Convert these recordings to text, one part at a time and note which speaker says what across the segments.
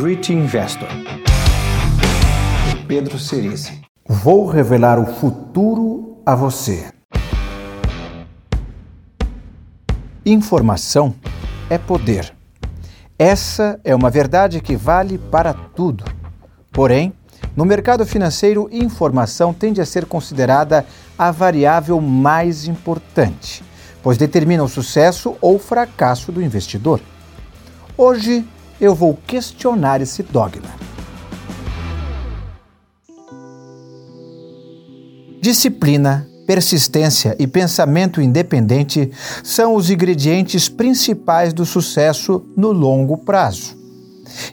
Speaker 1: Great Investor. Pedro Cerise.
Speaker 2: Vou revelar o futuro a você. Informação é poder. Essa é uma verdade que vale para tudo. Porém, no mercado financeiro, informação tende a ser considerada a variável mais importante, pois determina o sucesso ou fracasso do investidor. Hoje eu vou questionar esse dogma. Disciplina, persistência e pensamento independente são os ingredientes principais do sucesso no longo prazo.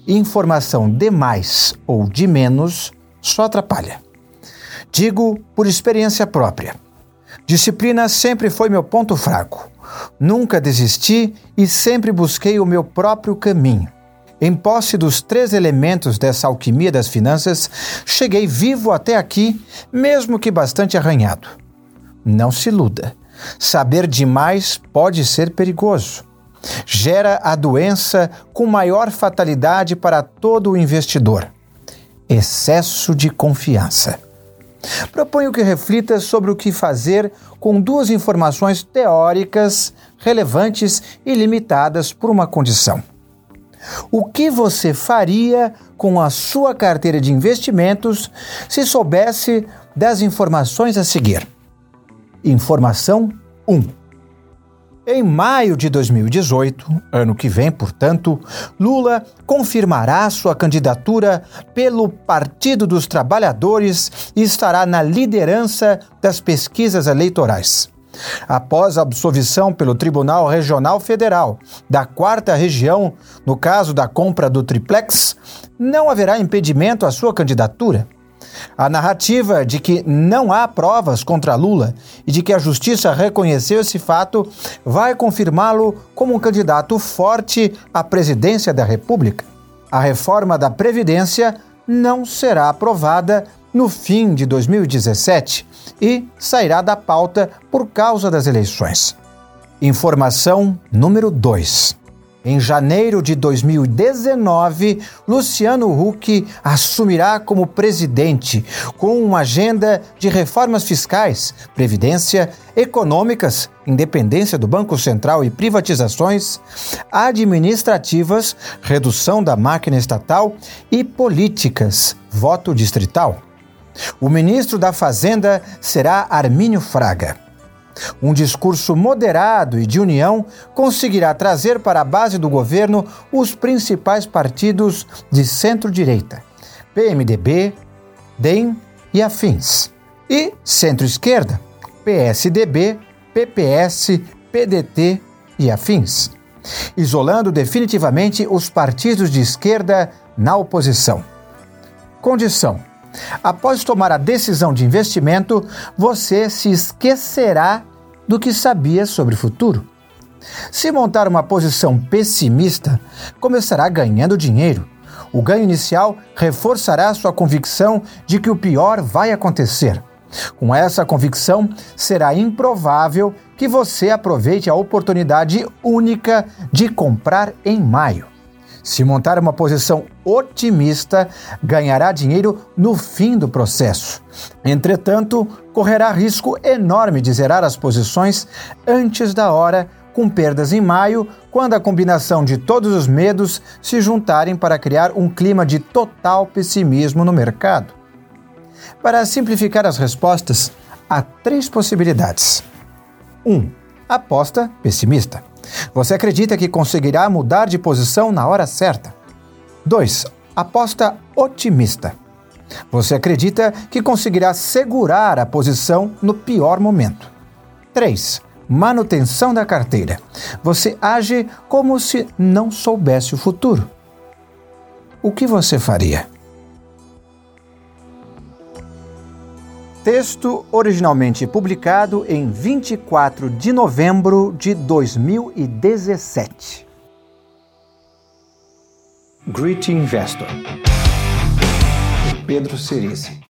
Speaker 2: Informação demais ou de menos só atrapalha. Digo por experiência própria. Disciplina sempre foi meu ponto fraco. Nunca desisti e sempre busquei o meu próprio caminho. Em posse dos três elementos dessa alquimia das finanças, cheguei vivo até aqui, mesmo que bastante arranhado. Não se iluda. Saber demais pode ser perigoso. Gera a doença com maior fatalidade para todo o investidor: excesso de confiança. Proponho que reflita sobre o que fazer com duas informações teóricas relevantes e limitadas por uma condição. O que você faria com a sua carteira de investimentos se soubesse das informações a seguir? Informação 1. Em maio de 2018, ano que vem, portanto, Lula confirmará sua candidatura pelo Partido dos Trabalhadores e estará na liderança das pesquisas eleitorais. Após a absolvição pelo Tribunal Regional Federal da Quarta Região, no caso da compra do triplex, não haverá impedimento à sua candidatura. A narrativa de que não há provas contra Lula e de que a justiça reconheceu esse fato vai confirmá-lo como um candidato forte à presidência da República. A reforma da Previdência não será aprovada no fim de 2017 e sairá da pauta por causa das eleições. Informação número 2. Em janeiro de 2019, Luciano Huck assumirá como presidente, com uma agenda de reformas fiscais, previdência, econômicas, independência do Banco Central e privatizações, administrativas, redução da máquina estatal e políticas, voto distrital. O ministro da Fazenda será Armínio Fraga. Um discurso moderado e de união conseguirá trazer para a base do governo os principais partidos de centro-direita, PMDB, DEM e afins. E centro-esquerda, PSDB, PPS, PDT e afins, isolando definitivamente os partidos de esquerda na oposição. Condição Após tomar a decisão de investimento, você se esquecerá do que sabia sobre o futuro. Se montar uma posição pessimista, começará ganhando dinheiro. O ganho inicial reforçará sua convicção de que o pior vai acontecer. Com essa convicção, será improvável que você aproveite a oportunidade única de comprar em maio. Se montar uma posição otimista, ganhará dinheiro no fim do processo. Entretanto, correrá risco enorme de zerar as posições antes da hora, com perdas em maio, quando a combinação de todos os medos se juntarem para criar um clima de total pessimismo no mercado. Para simplificar as respostas, há três possibilidades. 1. Um, aposta pessimista. Você acredita que conseguirá mudar de posição na hora certa? 2. Aposta otimista. Você acredita que conseguirá segurar a posição no pior momento. 3. Manutenção da carteira. Você age como se não soubesse o futuro. O que você faria? Texto originalmente publicado em 24 de novembro de 2017.
Speaker 1: Great Investor. Pedro Cerise.